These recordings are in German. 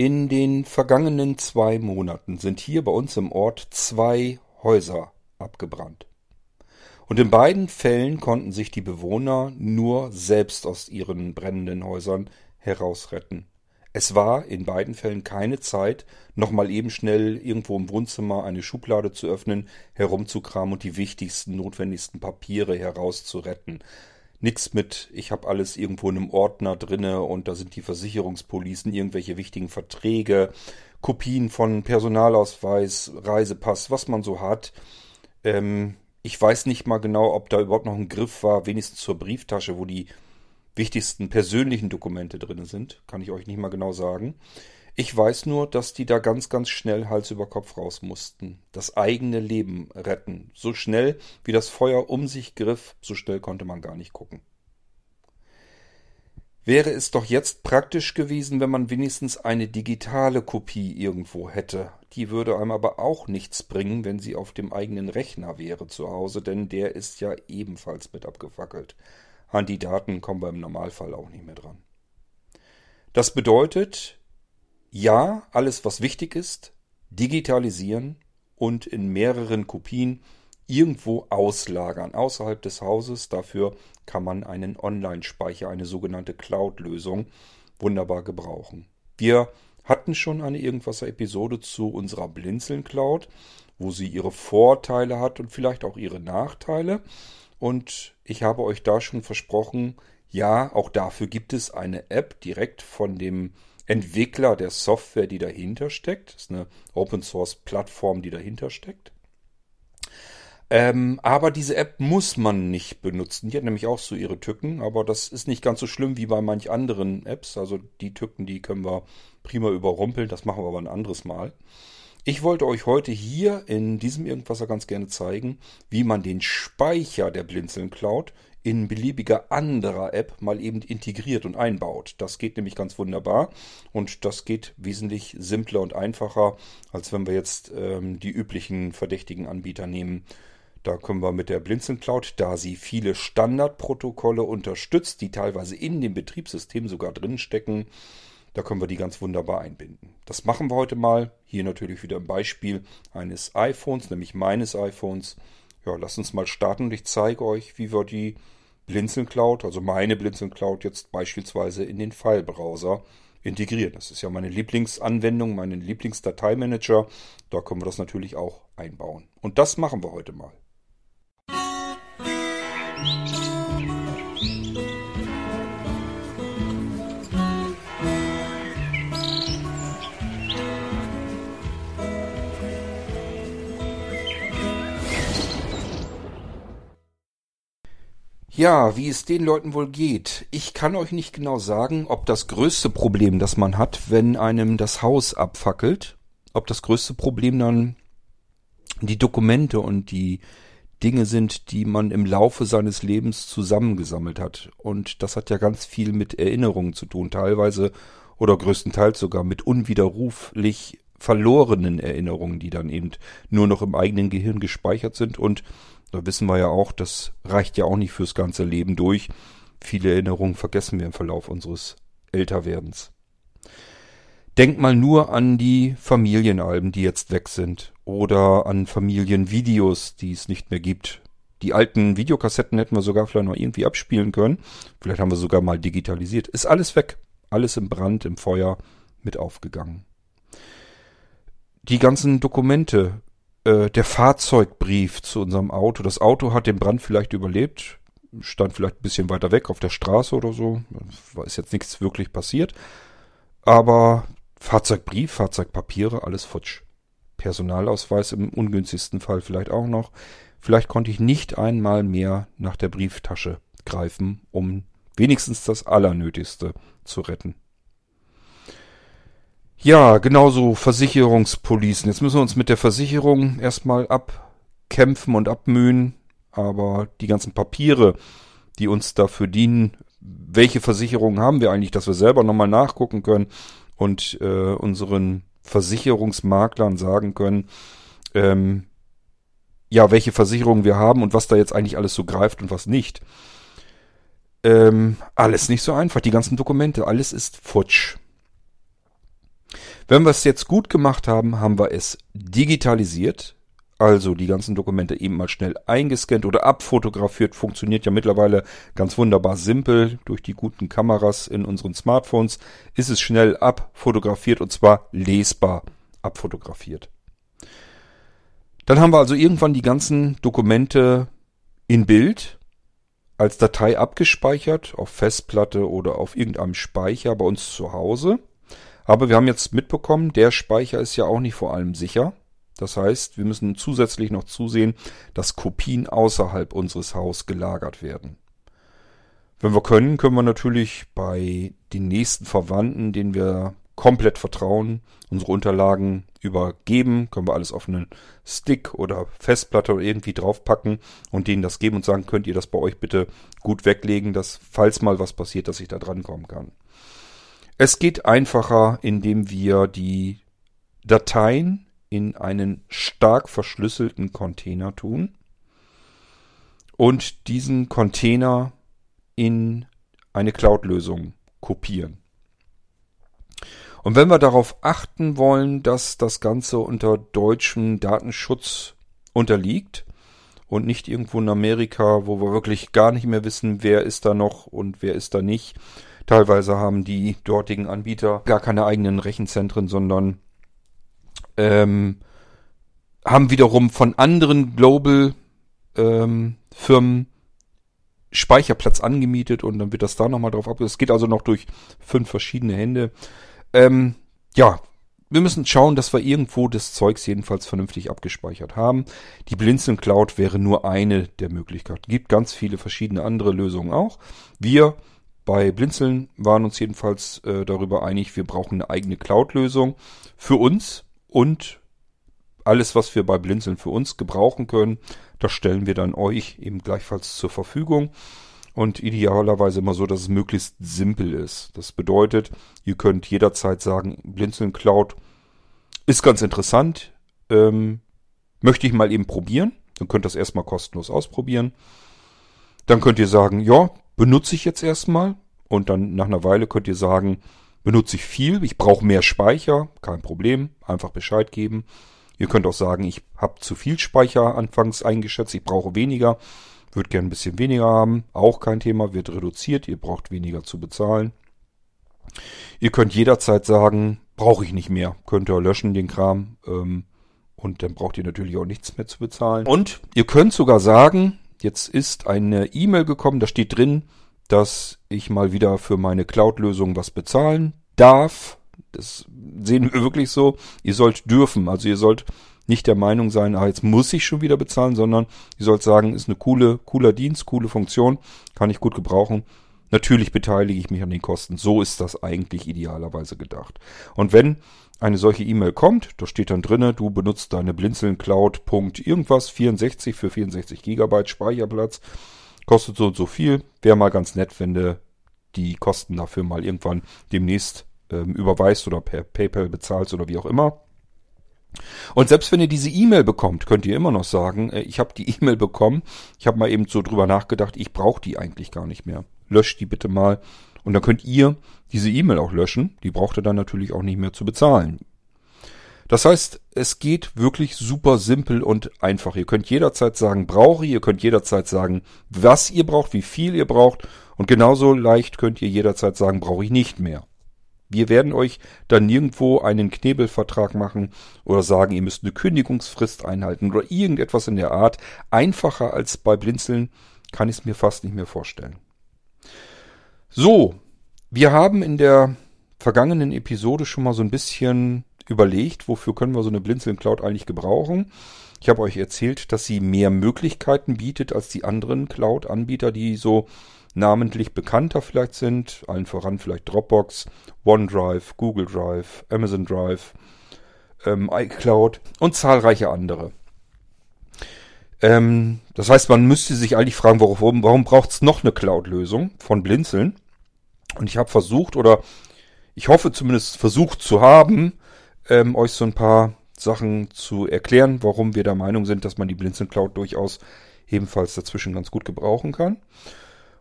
In den vergangenen zwei Monaten sind hier bei uns im Ort zwei Häuser abgebrannt. Und in beiden Fällen konnten sich die Bewohner nur selbst aus ihren brennenden Häusern herausretten. Es war in beiden Fällen keine Zeit, nochmal eben schnell irgendwo im Wohnzimmer eine Schublade zu öffnen, herumzukramen und die wichtigsten, notwendigsten Papiere herauszuretten. Nix mit, ich habe alles irgendwo in einem Ordner drinne und da sind die Versicherungspolicen, irgendwelche wichtigen Verträge, Kopien von Personalausweis, Reisepass, was man so hat. Ähm, ich weiß nicht mal genau, ob da überhaupt noch ein Griff war, wenigstens zur Brieftasche, wo die wichtigsten persönlichen Dokumente drin sind. Kann ich euch nicht mal genau sagen. Ich weiß nur, dass die da ganz, ganz schnell Hals über Kopf raus mussten. Das eigene Leben retten. So schnell, wie das Feuer um sich griff, so schnell konnte man gar nicht gucken. Wäre es doch jetzt praktisch gewesen, wenn man wenigstens eine digitale Kopie irgendwo hätte. Die würde einem aber auch nichts bringen, wenn sie auf dem eigenen Rechner wäre zu Hause, denn der ist ja ebenfalls mit abgefackelt. An die Daten kommen wir im Normalfall auch nicht mehr dran. Das bedeutet, ja, alles, was wichtig ist, digitalisieren und in mehreren Kopien irgendwo auslagern, außerhalb des Hauses. Dafür kann man einen Online-Speicher, eine sogenannte Cloud-Lösung, wunderbar gebrauchen. Wir hatten schon eine Irgendwasser-Episode zu unserer Blinzeln-Cloud, wo sie ihre Vorteile hat und vielleicht auch ihre Nachteile. Und ich habe euch da schon versprochen, ja, auch dafür gibt es eine App direkt von dem Entwickler der Software, die dahinter steckt. Das ist eine Open Source Plattform, die dahinter steckt. Ähm, aber diese App muss man nicht benutzen. Die hat nämlich auch so ihre Tücken, aber das ist nicht ganz so schlimm wie bei manch anderen Apps. Also die Tücken, die können wir prima überrumpeln. Das machen wir aber ein anderes Mal. Ich wollte euch heute hier in diesem Irgendwasser ganz gerne zeigen, wie man den Speicher der Blinzeln Cloud in beliebiger anderer App mal eben integriert und einbaut. Das geht nämlich ganz wunderbar und das geht wesentlich simpler und einfacher, als wenn wir jetzt ähm, die üblichen verdächtigen Anbieter nehmen. Da können wir mit der Blinzeln Cloud, da sie viele Standardprotokolle unterstützt, die teilweise in dem Betriebssystem sogar drin stecken, da können wir die ganz wunderbar einbinden. Das machen wir heute mal. Hier natürlich wieder ein Beispiel eines iPhones, nämlich meines iPhones. Ja, lasst uns mal starten und ich zeige euch, wie wir die Blinzeln Cloud, also meine Blinzeln Cloud jetzt beispielsweise in den File-Browser integrieren. Das ist ja meine Lieblingsanwendung, mein Lieblingsdateimanager. Da können wir das natürlich auch einbauen. Und das machen wir heute mal. Ja, wie es den Leuten wohl geht. Ich kann euch nicht genau sagen, ob das größte Problem, das man hat, wenn einem das Haus abfackelt, ob das größte Problem dann die Dokumente und die Dinge sind, die man im Laufe seines Lebens zusammengesammelt hat. Und das hat ja ganz viel mit Erinnerungen zu tun, teilweise oder größtenteils sogar mit unwiderruflich verlorenen Erinnerungen, die dann eben nur noch im eigenen Gehirn gespeichert sind und da wissen wir ja auch, das reicht ja auch nicht fürs ganze Leben durch. Viele Erinnerungen vergessen wir im Verlauf unseres Älterwerdens. Denk mal nur an die Familienalben, die jetzt weg sind. Oder an Familienvideos, die es nicht mehr gibt. Die alten Videokassetten hätten wir sogar vielleicht noch irgendwie abspielen können. Vielleicht haben wir sogar mal digitalisiert. Ist alles weg. Alles im Brand, im Feuer mit aufgegangen. Die ganzen Dokumente, äh, der Fahrzeugbrief zu unserem Auto. Das Auto hat den Brand vielleicht überlebt, stand vielleicht ein bisschen weiter weg auf der Straße oder so. Ist jetzt nichts wirklich passiert. Aber Fahrzeugbrief, Fahrzeugpapiere, alles futsch. Personalausweis im ungünstigsten Fall vielleicht auch noch. Vielleicht konnte ich nicht einmal mehr nach der Brieftasche greifen, um wenigstens das Allernötigste zu retten. Ja, genauso Versicherungspolicen. Jetzt müssen wir uns mit der Versicherung erstmal abkämpfen und abmühen. Aber die ganzen Papiere, die uns dafür dienen, welche Versicherungen haben wir eigentlich, dass wir selber nochmal nachgucken können und äh, unseren Versicherungsmaklern sagen können, ähm, ja, welche Versicherungen wir haben und was da jetzt eigentlich alles so greift und was nicht. Ähm, alles nicht so einfach. Die ganzen Dokumente, alles ist futsch. Wenn wir es jetzt gut gemacht haben, haben wir es digitalisiert. Also die ganzen Dokumente eben mal schnell eingescannt oder abfotografiert. Funktioniert ja mittlerweile ganz wunderbar simpel. Durch die guten Kameras in unseren Smartphones ist es schnell abfotografiert und zwar lesbar abfotografiert. Dann haben wir also irgendwann die ganzen Dokumente in Bild als Datei abgespeichert auf Festplatte oder auf irgendeinem Speicher bei uns zu Hause. Aber wir haben jetzt mitbekommen, der Speicher ist ja auch nicht vor allem sicher. Das heißt, wir müssen zusätzlich noch zusehen, dass Kopien außerhalb unseres Hauses gelagert werden. Wenn wir können, können wir natürlich bei den nächsten Verwandten, denen wir komplett vertrauen, unsere Unterlagen übergeben, können wir alles auf einen Stick oder Festplatte oder irgendwie draufpacken und denen das geben und sagen, könnt ihr das bei euch bitte gut weglegen, dass falls mal was passiert, dass ich da dran kommen kann. Es geht einfacher, indem wir die Dateien in einen stark verschlüsselten Container tun und diesen Container in eine Cloud-Lösung kopieren. Und wenn wir darauf achten wollen, dass das Ganze unter deutschem Datenschutz unterliegt und nicht irgendwo in Amerika, wo wir wirklich gar nicht mehr wissen, wer ist da noch und wer ist da nicht. Teilweise haben die dortigen Anbieter gar keine eigenen Rechenzentren, sondern ähm, haben wiederum von anderen Global ähm, Firmen Speicherplatz angemietet und dann wird das da nochmal drauf ab. Es geht also noch durch fünf verschiedene Hände. Ähm, ja, wir müssen schauen, dass wir irgendwo das Zeugs jedenfalls vernünftig abgespeichert haben. Die Blinzeln Cloud wäre nur eine der Möglichkeiten. Gibt ganz viele verschiedene andere Lösungen auch. Wir bei Blinzeln waren uns jedenfalls äh, darüber einig, wir brauchen eine eigene Cloud-Lösung für uns und alles, was wir bei Blinzeln für uns gebrauchen können, das stellen wir dann euch eben gleichfalls zur Verfügung. Und idealerweise immer so, dass es möglichst simpel ist. Das bedeutet, ihr könnt jederzeit sagen, Blinzeln Cloud ist ganz interessant, ähm, möchte ich mal eben probieren. Dann könnt ihr das erstmal kostenlos ausprobieren. Dann könnt ihr sagen, ja, benutze ich jetzt erstmal. Und dann nach einer Weile könnt ihr sagen, benutze ich viel, ich brauche mehr Speicher, kein Problem, einfach Bescheid geben. Ihr könnt auch sagen, ich habe zu viel Speicher anfangs eingeschätzt, ich brauche weniger, würde gerne ein bisschen weniger haben, auch kein Thema, wird reduziert, ihr braucht weniger zu bezahlen. Ihr könnt jederzeit sagen, brauche ich nicht mehr, könnt ihr löschen den Kram ähm, und dann braucht ihr natürlich auch nichts mehr zu bezahlen. Und ihr könnt sogar sagen, jetzt ist eine E-Mail gekommen, da steht drin, dass ich mal wieder für meine Cloud-Lösung was bezahlen darf. Das sehen wir wirklich so. Ihr sollt dürfen. Also ihr sollt nicht der Meinung sein, ah, jetzt muss ich schon wieder bezahlen, sondern ihr sollt sagen, ist eine coole, cooler Dienst, coole Funktion, kann ich gut gebrauchen. Natürlich beteilige ich mich an den Kosten. So ist das eigentlich idealerweise gedacht. Und wenn eine solche E-Mail kommt, da steht dann drinne, du benutzt deine Blinzeln Cloud. irgendwas 64 für 64 Gigabyte Speicherplatz kostet so und so viel. Wäre mal ganz nett, wenn du die Kosten dafür mal irgendwann demnächst ähm, überweist oder per PayPal bezahlst oder wie auch immer. Und selbst wenn ihr diese E-Mail bekommt, könnt ihr immer noch sagen, äh, ich habe die E-Mail bekommen, ich habe mal eben so drüber nachgedacht, ich brauche die eigentlich gar nicht mehr. Löscht die bitte mal. Und dann könnt ihr diese E-Mail auch löschen. Die braucht ihr dann natürlich auch nicht mehr zu bezahlen. Das heißt, es geht wirklich super simpel und einfach. Ihr könnt jederzeit sagen, brauche ich, ihr könnt jederzeit sagen, was ihr braucht, wie viel ihr braucht und genauso leicht könnt ihr jederzeit sagen, brauche ich nicht mehr. Wir werden euch dann nirgendwo einen Knebelvertrag machen oder sagen, ihr müsst eine Kündigungsfrist einhalten oder irgendetwas in der Art. Einfacher als bei Blinzeln kann ich es mir fast nicht mehr vorstellen. So, wir haben in der vergangenen Episode schon mal so ein bisschen überlegt, wofür können wir so eine Blinzeln Cloud eigentlich gebrauchen. Ich habe euch erzählt, dass sie mehr Möglichkeiten bietet als die anderen Cloud-Anbieter, die so namentlich bekannter vielleicht sind. Allen voran vielleicht Dropbox, OneDrive, Google Drive, Amazon Drive, ähm, iCloud und zahlreiche andere. Ähm, das heißt, man müsste sich eigentlich fragen, warum, warum braucht es noch eine Cloud-Lösung von Blinzeln? Und ich habe versucht, oder ich hoffe zumindest versucht zu haben, ähm, euch so ein paar Sachen zu erklären, warum wir der Meinung sind, dass man die Blinzeln Cloud durchaus ebenfalls dazwischen ganz gut gebrauchen kann.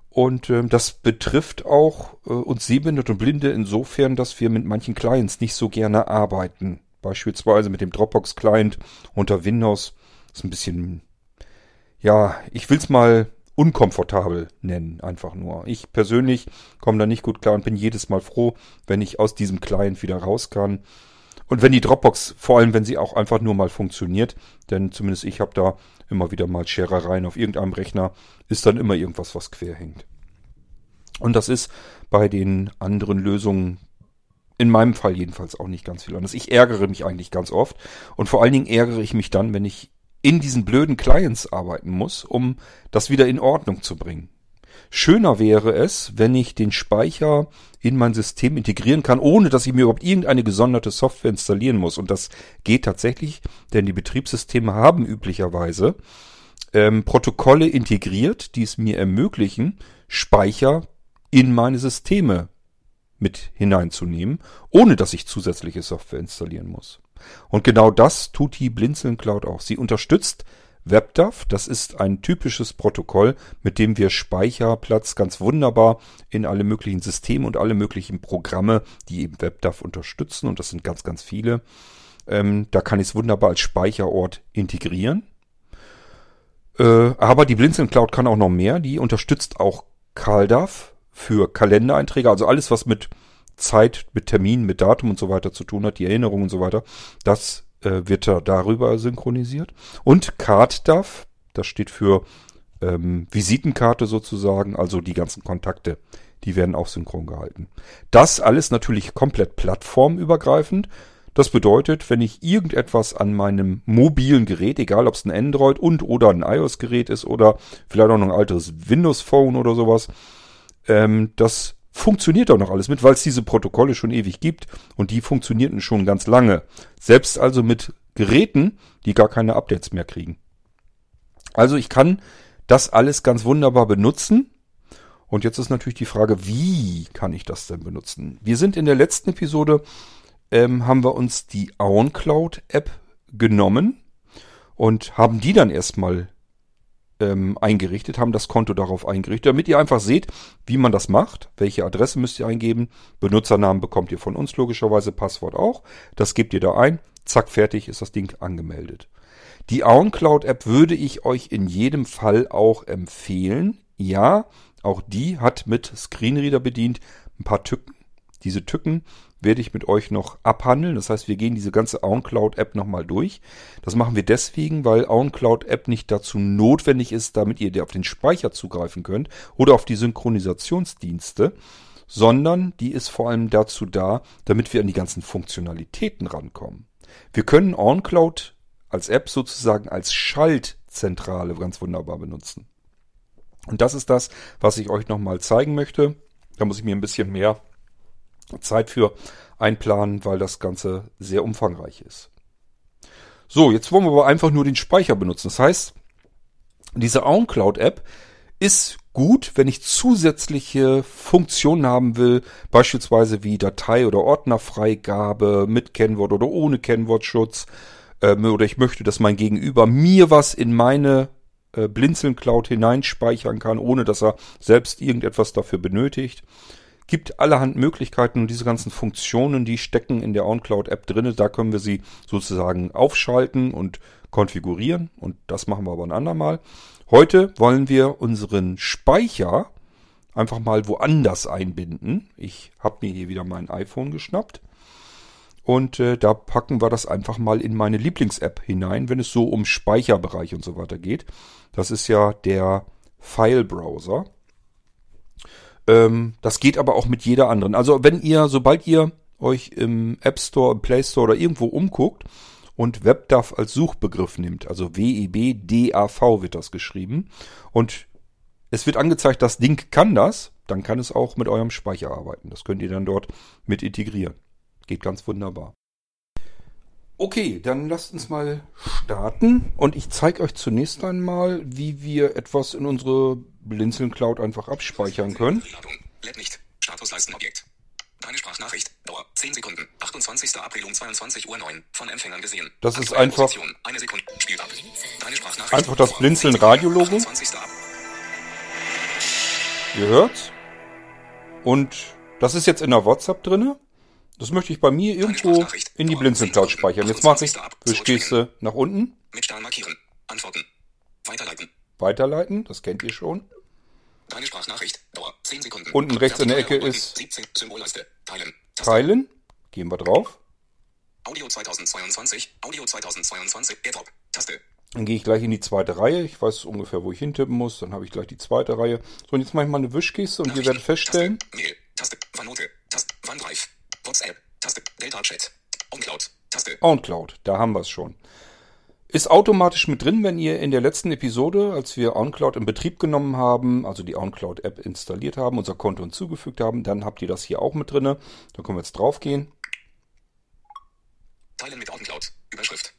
Und äh, das betrifft auch äh, uns Sehbehinderte und Blinde insofern, dass wir mit manchen Clients nicht so gerne arbeiten. Beispielsweise mit dem Dropbox-Client unter Windows. Ist ein bisschen, ja, ich will's mal unkomfortabel nennen, einfach nur. Ich persönlich komme da nicht gut klar und bin jedes Mal froh, wenn ich aus diesem Client wieder raus kann. Und wenn die Dropbox, vor allem wenn sie auch einfach nur mal funktioniert, denn zumindest ich habe da immer wieder mal Scherereien auf irgendeinem Rechner, ist dann immer irgendwas, was quer hängt. Und das ist bei den anderen Lösungen in meinem Fall jedenfalls auch nicht ganz viel anders. Ich ärgere mich eigentlich ganz oft und vor allen Dingen ärgere ich mich dann, wenn ich in diesen blöden Clients arbeiten muss, um das wieder in Ordnung zu bringen. Schöner wäre es, wenn ich den Speicher in mein System integrieren kann, ohne dass ich mir überhaupt irgendeine gesonderte Software installieren muss. Und das geht tatsächlich, denn die Betriebssysteme haben üblicherweise ähm, Protokolle integriert, die es mir ermöglichen, Speicher in meine Systeme mit hineinzunehmen, ohne dass ich zusätzliche Software installieren muss. Und genau das tut die Blinzeln Cloud auch. Sie unterstützt WebDAV, das ist ein typisches Protokoll, mit dem wir Speicherplatz ganz wunderbar in alle möglichen Systeme und alle möglichen Programme, die eben WebDAV unterstützen, und das sind ganz, ganz viele, ähm, da kann ich es wunderbar als Speicherort integrieren. Äh, aber die Blinzeln Cloud kann auch noch mehr, die unterstützt auch CalDAV für Kalendereinträge, also alles, was mit Zeit, mit Termin, mit Datum und so weiter zu tun hat, die Erinnerung und so weiter, das äh, wird da darüber synchronisiert. Und CardDAV, das steht für ähm, Visitenkarte sozusagen, also die ganzen Kontakte, die werden auch synchron gehalten. Das alles natürlich komplett plattformübergreifend. Das bedeutet, wenn ich irgendetwas an meinem mobilen Gerät, egal ob es ein Android und oder ein iOS-Gerät ist oder vielleicht auch noch ein altes Windows Phone oder sowas, ähm, das funktioniert auch noch alles mit, weil es diese Protokolle schon ewig gibt und die funktionierten schon ganz lange. Selbst also mit Geräten, die gar keine Updates mehr kriegen. Also ich kann das alles ganz wunderbar benutzen. Und jetzt ist natürlich die Frage, wie kann ich das denn benutzen? Wir sind in der letzten Episode, ähm, haben wir uns die OwnCloud App genommen und haben die dann erstmal ähm, eingerichtet, haben das Konto darauf eingerichtet, damit ihr einfach seht, wie man das macht. Welche Adresse müsst ihr eingeben? Benutzernamen bekommt ihr von uns logischerweise, Passwort auch. Das gebt ihr da ein. Zack, fertig ist das Ding angemeldet. Die OwnCloud App würde ich euch in jedem Fall auch empfehlen. Ja, auch die hat mit Screenreader bedient ein paar Tücken. Diese Tücken werde ich mit euch noch abhandeln. Das heißt, wir gehen diese ganze OwnCloud-App nochmal durch. Das machen wir deswegen, weil OwnCloud-App nicht dazu notwendig ist, damit ihr auf den Speicher zugreifen könnt oder auf die Synchronisationsdienste, sondern die ist vor allem dazu da, damit wir an die ganzen Funktionalitäten rankommen. Wir können OwnCloud als App sozusagen als Schaltzentrale ganz wunderbar benutzen. Und das ist das, was ich euch nochmal zeigen möchte. Da muss ich mir ein bisschen mehr Zeit für einplanen, weil das Ganze sehr umfangreich ist. So, jetzt wollen wir aber einfach nur den Speicher benutzen. Das heißt, diese OwnCloud-App ist gut, wenn ich zusätzliche Funktionen haben will, beispielsweise wie Datei- oder Ordnerfreigabe mit Kennwort oder ohne Kennwortschutz, ähm, oder ich möchte, dass mein Gegenüber mir was in meine äh, Blinzeln Cloud hineinspeichern kann, ohne dass er selbst irgendetwas dafür benötigt gibt allerhand Möglichkeiten und diese ganzen Funktionen, die stecken in der OnCloud-App drinne. Da können wir sie sozusagen aufschalten und konfigurieren und das machen wir aber ein andermal. Heute wollen wir unseren Speicher einfach mal woanders einbinden. Ich habe mir hier wieder mein iPhone geschnappt und äh, da packen wir das einfach mal in meine Lieblings-App hinein, wenn es so um Speicherbereich und so weiter geht. Das ist ja der File-Browser. Ähm, das geht aber auch mit jeder anderen. Also wenn ihr, sobald ihr euch im App Store, im Play Store oder irgendwo umguckt und WebDAV als Suchbegriff nimmt, also W-E-B-D-A-V wird das geschrieben und es wird angezeigt, das Ding kann das, dann kann es auch mit eurem Speicher arbeiten. Das könnt ihr dann dort mit integrieren. Geht ganz wunderbar. Okay, dann lasst uns mal starten und ich zeige euch zunächst einmal, wie wir etwas in unsere Blinzeln Cloud einfach abspeichern können. Lädt nicht. Statusleistenobjekt. Deine Sprachnachricht. Dauer 10 Sekunden. 28. April um 22 Uhr 9. Von Empfängern gesehen. Das ist einfach, Eine Sekunde. Spielt ab. Deine Sprachnachricht. einfach das Blinzeln Radio-Logo. Ihr hört's. Und das ist jetzt in der WhatsApp drinne. Das möchte ich bei mir irgendwo in die Blinzeln Cloud speichern. Jetzt mache ich Wischgeste nach unten. Mit Stern markieren. Antworten. Weiterleiten. Weiterleiten, das kennt ihr schon. Deine Sprachnachricht. Dauer 10 Sekunden. Unten rechts in der Ecke ist 17. Symbolleiste. Teilen. Teilen. Gehen wir drauf. Audio 2022. Audio 2022. AirDrop. Taste. Dann gehe ich gleich in die zweite Reihe. Ich weiß ungefähr, wo ich hintippen muss. Dann habe ich gleich die zweite Reihe. So, und jetzt mache ich mal eine Wischgeste und ihr werdet feststellen, Taste. Mail. Taste. OneNote. Taste. OneDrive. WhatsApp. Taste. Delta Chat. OnCloud. Taste. OnCloud, da haben wir es schon. Ist automatisch mit drin, wenn ihr in der letzten Episode, als wir OnCloud in Betrieb genommen haben, also die OnCloud-App installiert haben, unser Konto hinzugefügt haben, dann habt ihr das hier auch mit drinne. Da können wir jetzt draufgehen. Teilen mit OnCloud. Überschrift.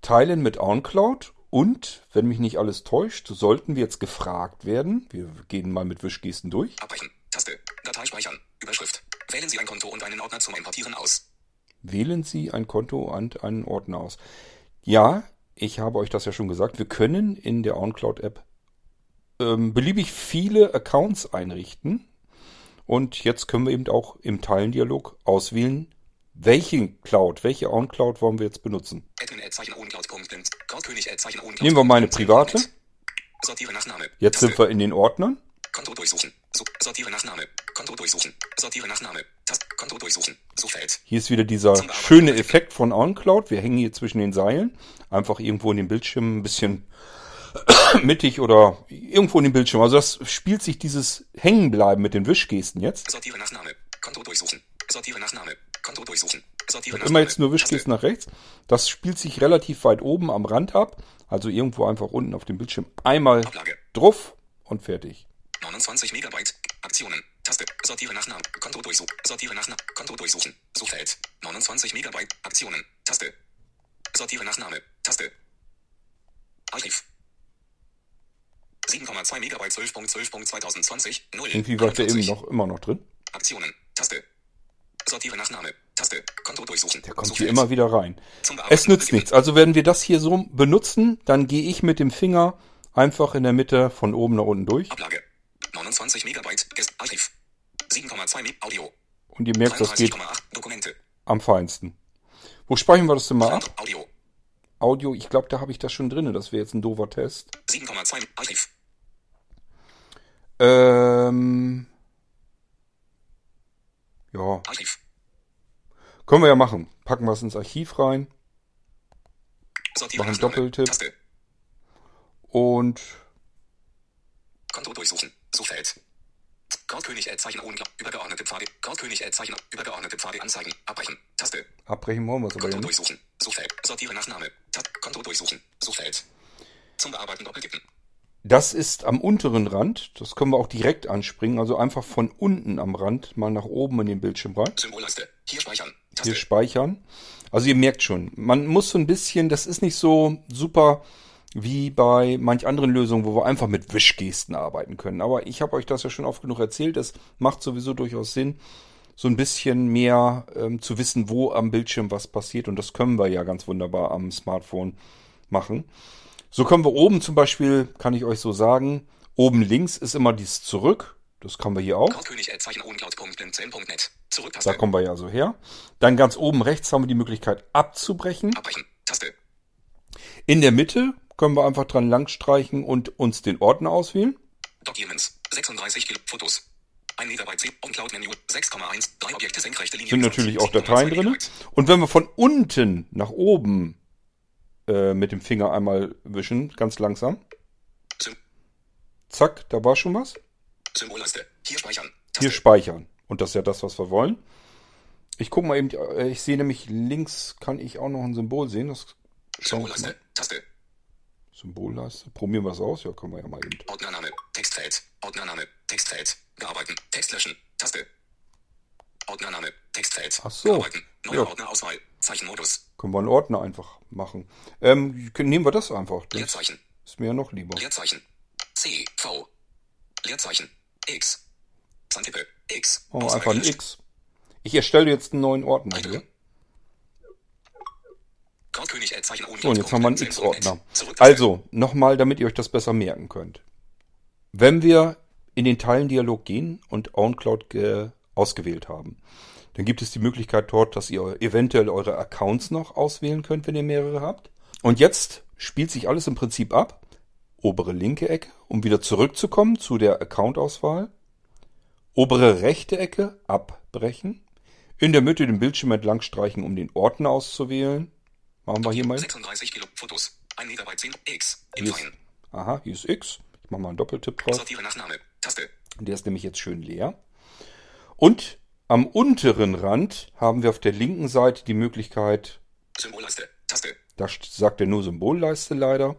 Teilen mit OnCloud und, wenn mich nicht alles täuscht, sollten wir jetzt gefragt werden. Wir gehen mal mit Wischgesten durch. Abbrechen. Taste. Datei speichern. Überschrift. Wählen Sie ein Konto und einen Ordner zum Importieren aus. Wählen Sie ein Konto und einen Ordner aus. Ja, ich habe euch das ja schon gesagt. Wir können in der OnCloud-App ähm, beliebig viele Accounts einrichten. Und jetzt können wir eben auch im Teilendialog auswählen, welchen Cloud, welche OnCloud wollen wir jetzt benutzen. Nehmen wir meine private. Jetzt sind wir in den Ordnern. Konto durchsuchen. So, sortiere Nachname. Konto durchsuchen. Sortiere Nachname. Taste. Konto durchsuchen. Suchfeld. Hier ist wieder dieser schöne Effekt von OnCloud. Wir hängen hier zwischen den Seilen. Einfach irgendwo in den Bildschirm ein bisschen mittig oder irgendwo in den Bildschirm. Also das spielt sich dieses Hängenbleiben mit den Wischgesten jetzt. Sortiere Nachname. Konto durchsuchen. Sortiere Nachname. Konto durchsuchen. Sortiere Nachname. Immer jetzt nur. Wischgesten nach rechts. Das spielt sich relativ weit oben am Rand ab. Also irgendwo einfach unten auf dem Bildschirm einmal Ablage. drauf und fertig. 29 Megabyte. Aktionen. Taste. Sortiere Nachname. Konto durchsuchen. Sortiere Nachname. Konto durchsuchen. Suchfeld. 29 Megabyte. Aktionen. Taste. Sortiere Nachname. Taste. Archiv. 7,2 Megabyte 12.12.2020. 0. Irgendwie war der eben 41. noch immer noch drin. Aktionen. Taste. Sortiere Nachname. Taste. Konto durchsuchen. Der kommt hier Suchfeld. immer wieder rein. Es nützt nichts. Also wenn wir das hier so benutzen, dann gehe ich mit dem Finger einfach in der Mitte von oben nach unten durch. Ablage. 29 Megabyte. Archiv. 7,2 Me Audio. Und ihr merkt, das geht 33,8 Dokumente. am feinsten. Wo speichern wir das denn mal ab? Audio. Audio, ich glaube, da habe ich das schon drin. Das wäre jetzt ein doofer Test. 7,2 Archiv. Ähm, ja, Archiv. können wir ja machen. Packen wir es ins Archiv rein Sortiere Machen. Doppeltipp. Taste. und Konto durchsuchen. Suchfeld. Goldkönig Zeichen ohne übergeordnete Pfade. Goldkönig Zeichen übergeordnete Pfade anzeigen. Abbrechen. Taste. abbrechen wollen wir es aber Konto durchsuchen. Suchfeld. Sortiere Nachname. Tab. Konto durchsuchen. Suchfeld. Zum Bearbeiten doppeltippen. Das ist am unteren Rand. Das können wir auch direkt anspringen. Also einfach von unten am Rand mal nach oben in den Bildschirm rein. Symbolleiste. Hier speichern. Taste. Hier speichern. Also ihr merkt schon, man muss so ein bisschen, das ist nicht so super wie bei manch anderen Lösungen, wo wir einfach mit Wischgesten arbeiten können. Aber ich habe euch das ja schon oft genug erzählt. Es macht sowieso durchaus Sinn, so ein bisschen mehr ähm, zu wissen, wo am Bildschirm was passiert. Und das können wir ja ganz wunderbar am Smartphone machen. So können wir oben zum Beispiel, kann ich euch so sagen, oben links ist immer dies zurück. Das können wir hier auch. Da kommen wir ja so her. Dann ganz oben rechts haben wir die Möglichkeit abzubrechen. Abbrechen. Taste. In der Mitte können wir einfach dran langstreichen und uns den Ordner auswählen. Documents. 36 Kilo. Fotos. 1 Megabyte. OnCloud Menü. 6,1. Drei Objekte senkrechte Linie. Sind natürlich auch Dateien 7,2 drin. Und wenn wir von unten nach oben äh, mit dem Finger einmal wischen, ganz langsam. Sym Zack, da war schon was. Symbolleiste. Hier speichern. Taste. Hier speichern. Und das ist ja das, was wir wollen. Ich gucke mal eben, äh, ich sehe nämlich links kann ich auch noch ein Symbol sehen. Das. Symbolleiste. Taste. Symbolleiste. Probieren wir es aus. Ja, können wir ja mal eben. Ordnername. Textfeld. Ordnername. Textfeld. Bearbeiten. Text löschen. Taste. Ordnername. Textfeld. Ach so. Bearbeiten. Neuer Ja. Ordnerauswahl. Zeichenmodus. Können wir einen Ordner einfach machen. Ähm, nehmen wir das einfach. Das Leerzeichen. ist mir ja noch lieber. Leerzeichen. C. V. Leerzeichen. X. Zahntippe. X. Oh, einfach ein. X. Ich erstelle jetzt einen neuen Ordner hier. Einfügen. Goldkönig Zeichen ohne So, und jetzt haben wir einen X-Ordner. Also, nochmal, damit ihr euch das besser merken könnt. Wenn wir in den Teilendialog gehen und OwnCloud ge- ausgewählt haben. Dann gibt es die Möglichkeit dort, dass ihr eventuell eure Accounts noch auswählen könnt, wenn ihr mehrere habt. Und jetzt spielt sich alles im Prinzip ab. Obere linke Ecke, um wieder zurückzukommen zu der Account-Auswahl. Obere rechte Ecke, abbrechen. In der Mitte den Bildschirm entlang streichen, um den Ordner auszuwählen. Machen wir hier mal. 36 Kilo Fotos. 1 Megabyte 10 X. Ist, Freien. aha, hier ist X. Ich mache mal einen Doppeltipp drauf. Sortiere nach Name. Taste. Der ist nämlich jetzt schön leer. Und am unteren Rand haben wir auf der linken Seite die Möglichkeit, Symbolleiste. Taste. da sagt er nur Symbolleiste leider.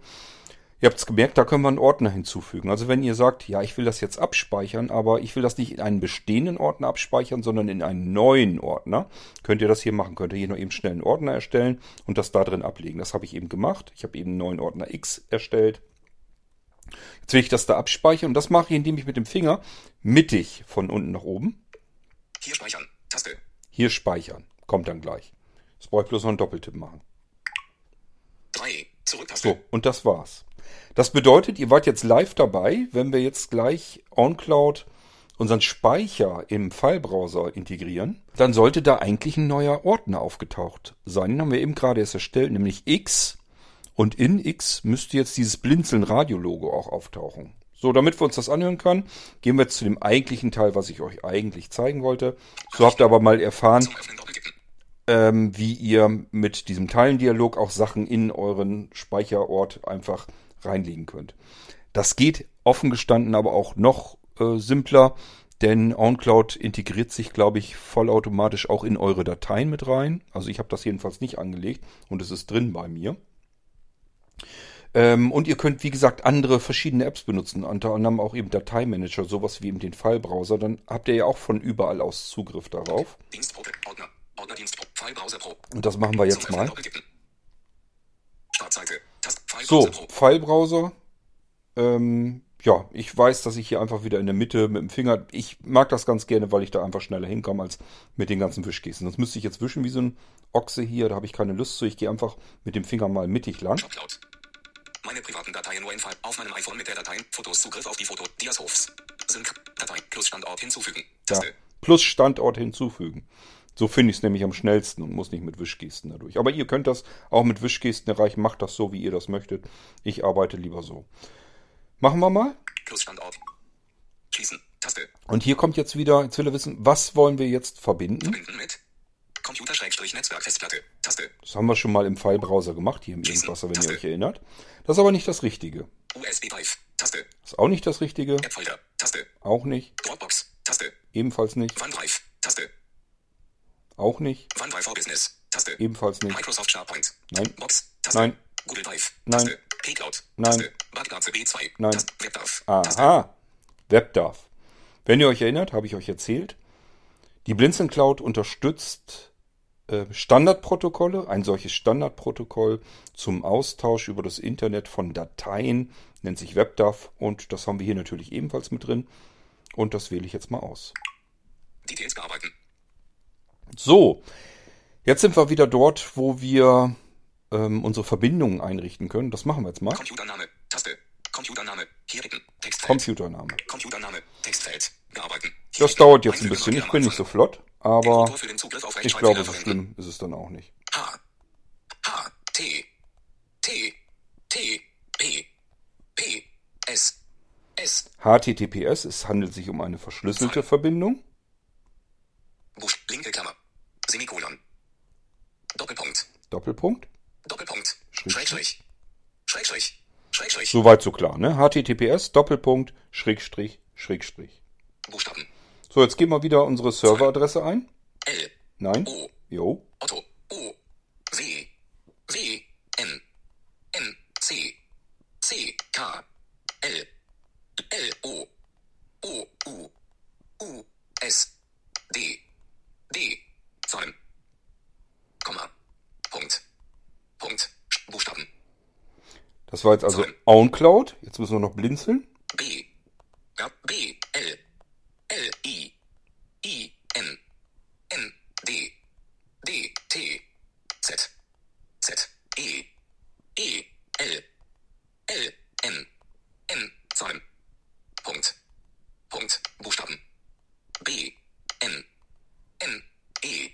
Ihr habt es gemerkt, da können wir einen Ordner hinzufügen. Also wenn ihr sagt, ja, ich will das jetzt abspeichern, aber ich will das nicht in einen bestehenden Ordner abspeichern, sondern in einen neuen Ordner, könnt ihr das hier machen. Könnt ihr hier noch eben schnell einen Ordner erstellen und das da drin ablegen. Das habe ich eben gemacht. Ich habe eben einen neuen Ordner X erstellt. Jetzt will ich das da abspeichern und das mache ich, indem ich mit dem Finger mittig von unten nach oben Hier speichern. Taste. hier speichern. Kommt dann gleich. Das brauche ich bloß noch einen Doppeltipp machen. 3. Zurücktaste. So, und das war's. Das bedeutet, ihr wart jetzt live dabei, wenn wir jetzt gleich OnCloud unseren Speicher im Filebrowser integrieren, dann sollte da eigentlich ein neuer Ordner aufgetaucht sein. Den haben wir eben gerade erst erstellt, nämlich X. Und in X müsste jetzt dieses Blinzeln-Radio-Logo auch auftauchen. So, damit wir uns das anhören können, gehen wir jetzt zu dem eigentlichen Teil, was ich euch eigentlich zeigen wollte. So habt ihr aber mal erfahren, ähm, wie ihr mit diesem Teilendialog auch Sachen in euren Speicherort einfach reinlegen könnt. Das geht offen gestanden aber auch noch äh, simpler, denn OnCloud integriert sich, glaube ich, vollautomatisch auch in eure Dateien mit rein. Also ich habe das jedenfalls nicht angelegt und es ist drin bei mir. Ähm, und ihr könnt, wie gesagt, andere verschiedene Apps benutzen, unter anderem auch eben Dateimanager, sowas wie eben den Filebrowser. Dann habt ihr ja auch von überall aus Zugriff darauf. Und das machen wir jetzt mal. Startseite. So, Filebrowser. Ähm, ja, ich weiß, dass ich hier einfach wieder in der Mitte mit dem Finger. Ich mag das ganz gerne, weil ich da einfach schneller hinkomme als mit den ganzen Wischgesten. Sonst müsste ich jetzt wischen wie so ein Ochse hier. Da habe ich keine Lust zu. Ich gehe einfach mit dem Finger mal mittig lang. Shopcloud. Meine privaten Dateien nur in Fall. Auf meinem iPhone mit der Dateien. Fotos. Zugriff auf die Foto. Diashofs. Sync. Datei. Plus Standort hinzufügen. Ja. Taste. Plus Standort hinzufügen. So finde ich es nämlich am schnellsten und muss nicht mit Wischgesten dadurch. Aber ihr könnt das auch mit Wischgesten erreichen. Macht das so, wie ihr das möchtet. Ich arbeite lieber so. Machen wir mal. Plus Standort. Schließen. Taste. Und hier kommt jetzt wieder, jetzt will er wissen, was wollen wir jetzt verbinden? Verbinden mit. Computer-Netzwerk Festplatte. Taste. Das haben wir schon mal im Filebrowser gemacht, hier im Irgendwasser, wenn ihr euch erinnert. Das ist aber nicht das Richtige. USB Drive. Taste. Das ist auch nicht das Richtige. App-Folder. Taste. Auch nicht. Dropbox. Taste. Ebenfalls nicht. OneDrive. Taste. Auch nicht. OneDrive for Business. Taste. Ebenfalls nicht. Microsoft SharePoint. Nein. Box. Taste. Nein. Google Drive. Nein. Taste. Pcloud. Nein. Badglatze B2. Nein. Taste. WebDAV. Aha. WebDAV. Wenn ihr euch erinnert, habe ich euch erzählt, die Blinzeln Cloud unterstützt äh, Standardprotokolle, ein solches Standardprotokoll zum Austausch über das Internet von Dateien, nennt sich WebDAV und das haben wir hier natürlich ebenfalls mit drin und das wähle ich jetzt mal aus. Details bearbeiten. So, jetzt sind wir wieder dort, wo wir ähm, unsere Verbindungen einrichten können. Das machen wir jetzt mal. Computername. Taste. Computername. Hier klicken. Textfeld. Computername. Computername. Textfeld. Bearbeiten. Das dauert jetzt ein bisschen. Ich bin nicht so flott, aber ich glaube, so schlimm ist es dann auch nicht. H. H. T. T. T. P. P. S. S. HTTPS, es handelt sich um eine verschlüsselte Verbindung. Linke. Semikolon. Doppelpunkt. Doppelpunkt. Doppelpunkt. Schrägstrich. Schrägstrich. Schrägstrich. Soweit so klar, ne? HTTPS, Doppelpunkt, Schrägstrich, Schrägstrich. Buchstaben. So, jetzt geben wir wieder unsere Serveradresse ein. L. Nein. O. Jo. Otto. O. W. W. N. N. C. C. K. Das war jetzt also Zurück. OwnCloud. Jetzt müssen wir noch blinzeln. B. Ja, B. L. L. I. I. N. N. D. D. T. Z. Z. E. E. L. L. N. N. Zahlen. Punkt. Punkt. Buchstaben. B. N. N. E.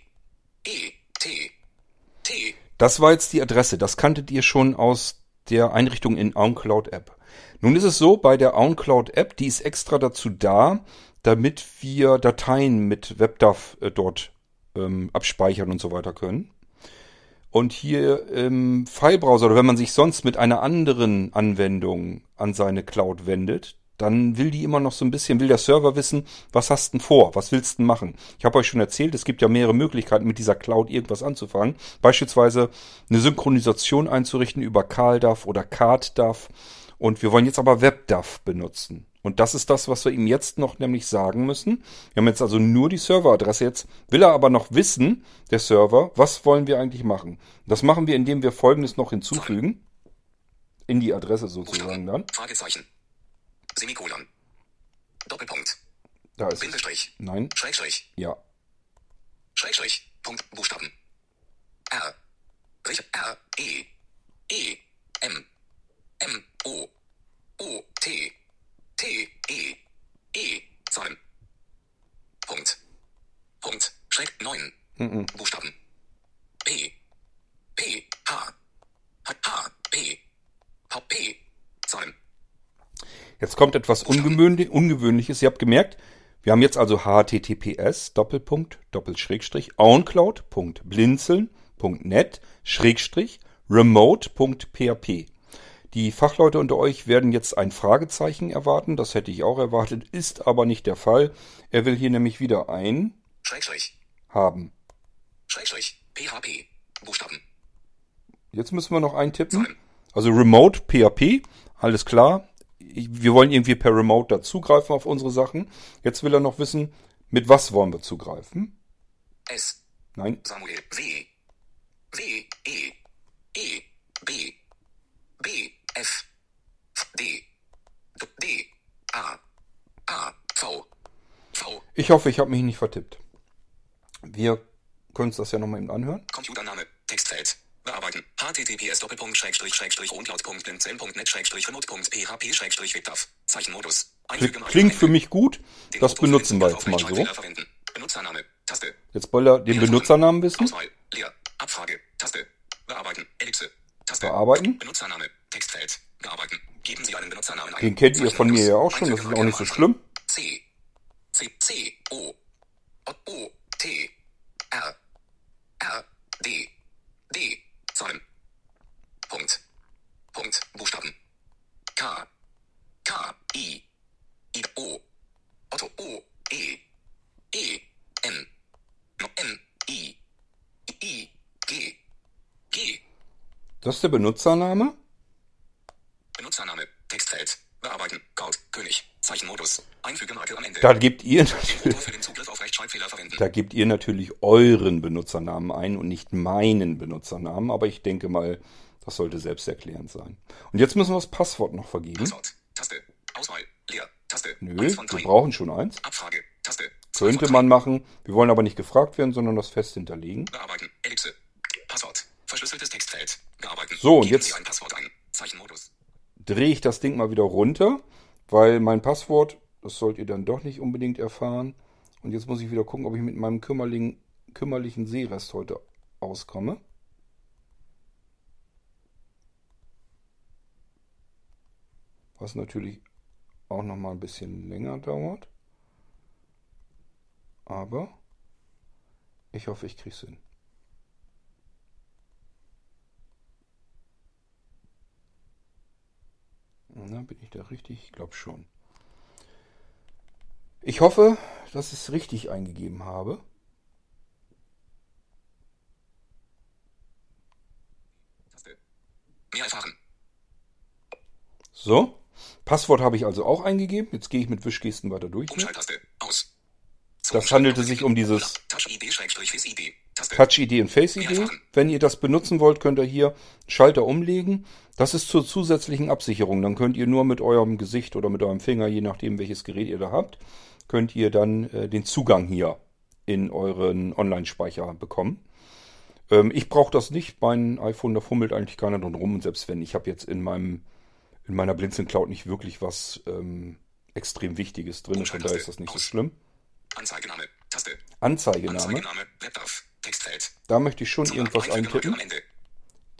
E. T. T. Das war jetzt die Adresse. Das kanntet ihr schon aus der Einrichtung in OwnCloud App. Nun ist es so, bei der OwnCloud App, die ist extra dazu da, damit wir Dateien mit WebDAV äh, dort ähm, abspeichern und so weiter können. Und hier im Filebrowser oder wenn man sich sonst mit einer anderen Anwendung an seine Cloud wendet, dann will die immer noch so ein bisschen, will der Server wissen, was hast denn vor, was willst denn machen? Ich habe euch schon erzählt, es gibt ja mehrere Möglichkeiten, mit dieser Cloud irgendwas anzufangen. Beispielsweise eine Synchronisation einzurichten über CalDAV oder CardDAV. Und wir wollen jetzt aber WebDAV benutzen. Und das ist das, was wir ihm jetzt noch nämlich sagen müssen. Wir haben jetzt also nur die Serveradresse. Jetzt will er aber noch wissen, der Server, was wollen wir eigentlich machen? Das machen wir, indem wir Folgendes noch hinzufügen. In die Adresse sozusagen dann. Fragezeichen. Semikolon. Doppelpunkt. Da ist es. Bindestrich. Nein. Schrägstrich. Ja. Schrägstrich. Punkt. Buchstaben. R. R. E. E. M. M. O. O. T. T. E. E. Zahlen. Punkt. Punkt. Schräg. Neun. Buchstaben. P. P. H. H. H. P. H. P. Zahlen. Jetzt kommt etwas ungewöhnlich, Ungewöhnliches. Ihr habt gemerkt, wir haben jetzt also https Doppelpunkt Doppelschrägstrich oncloud.blinzeln.net Schrägstrich remote.php. Die Fachleute unter euch werden jetzt ein Fragezeichen erwarten. Das hätte ich auch erwartet, ist aber nicht der Fall. Er will hier nämlich wieder ein Schrägstrich. haben. Schrägstrich. PHP. Buchstaben. Jetzt müssen wir noch eintippen. Also Remote PHP, alles klar. Wir wollen irgendwie per Remote da zugreifen auf unsere Sachen. Jetzt will er noch wissen, mit was wollen wir zugreifen? S. Nein, Samuel. W. W. E. E. B. B. F. D. D. D. A. A. V. V. ich hoffe, ich habe mich nicht vertippt. Wir können uns das ja nochmal eben anhören. Computername. Textfeld. Bearbeiten. https Doppelpunkt Schrägstrich Schrägstrich Uncloud.blinzeln.net Schrägstrich Remote.php Schrägstrich Webdav. Zeichenmodus. Klingt für mich gut. Das benutzen wir jetzt mal so. Benutzername. Taste. Jetzt wollen wir den Benutzernamen wissen. Auswahl. Leer. Abfrage. Taste. Bearbeiten. Ellipse. Taste. Bearbeiten. Benutzername. Textfeld. Bearbeiten. Geben Sie einen Benutzernamen ein. Den kennt ihr von mir ja auch schon. Das ist auch nicht so schlimm. C. C. C. O. O. T. R. R. D. D. Zahlen. Punkt. Punkt. Buchstaben. K. K. I. I. O. Otto. O. E. E. N. N. I. I. G. G. Das ist der Benutzername. Benutzername. Textfeld. Bearbeiten. Code. König. Zeichenmodus. Einfügemarke am Ende. Da gebt ihr natürlich, für den Zugriff auf Rechtschreibfehler verwenden. Da gebt ihr natürlich euren Benutzernamen ein und nicht meinen Benutzernamen. Aber ich denke mal, das sollte selbsterklärend sein. Und jetzt müssen wir das Passwort noch vergeben. Passwort. Taste. Auswahl. Leer. Taste. Nö, wir brauchen schon eins. Abfrage. Taste. Könnte man machen. Wir wollen aber nicht gefragt werden, sondern das fest hinterlegen. Bearbeiten. Ellipse. Passwort. Verschlüsseltes Textfeld. Bearbeiten. So, und jetzt-. Drehe ich das Ding mal wieder runter, weil mein Passwort, das sollt ihr dann doch nicht unbedingt erfahren. Und jetzt muss ich wieder gucken, ob ich mit meinem kümmerlichen, kümmerlichen Seerest heute auskomme. Was natürlich auch noch mal ein bisschen länger dauert. Aber ich hoffe, ich krieg's hin. Na, bin ich da richtig? Ich glaube schon. Ich hoffe, dass ich es richtig eingegeben habe. Mehr erfahren. So. Passwort habe ich also auch eingegeben. Jetzt gehe ich mit Wischgesten weiter durch. Umschalttaste. Aus. Das handelte sich um dieses Touch-ID und Face-ID. Wenn ihr das benutzen wollt, könnt ihr hier Schalter umlegen. Das ist zur zusätzlichen Absicherung. Dann könnt ihr nur mit eurem Gesicht oder mit eurem Finger, je nachdem welches Gerät ihr da habt, könnt ihr dann äh, den Zugang hier in euren Online-Speicher bekommen. Ähm, ich brauche das nicht. Mein iPhone, da fummelt eigentlich keiner drin rum. Und selbst wenn, ich habe jetzt in meinem in meiner Blinzeln Cloud nicht wirklich was ähm, extrem Wichtiges drin. Von daher ist das nicht so schlimm. Anzeigename. Taste. Anzeigename. Anzeigename. Webdav. Textfeld. Da möchte ich schon Suche. irgendwas eintippen.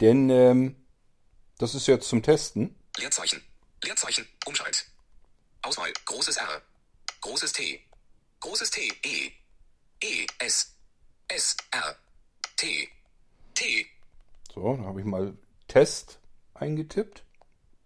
Denn ähm, das ist jetzt zum Testen. Leerzeichen. Leerzeichen. Umschalt. Auswahl. Großes R. Großes T. Großes T. E. E. S. S. R. T. T. So, da habe ich mal Test eingetippt.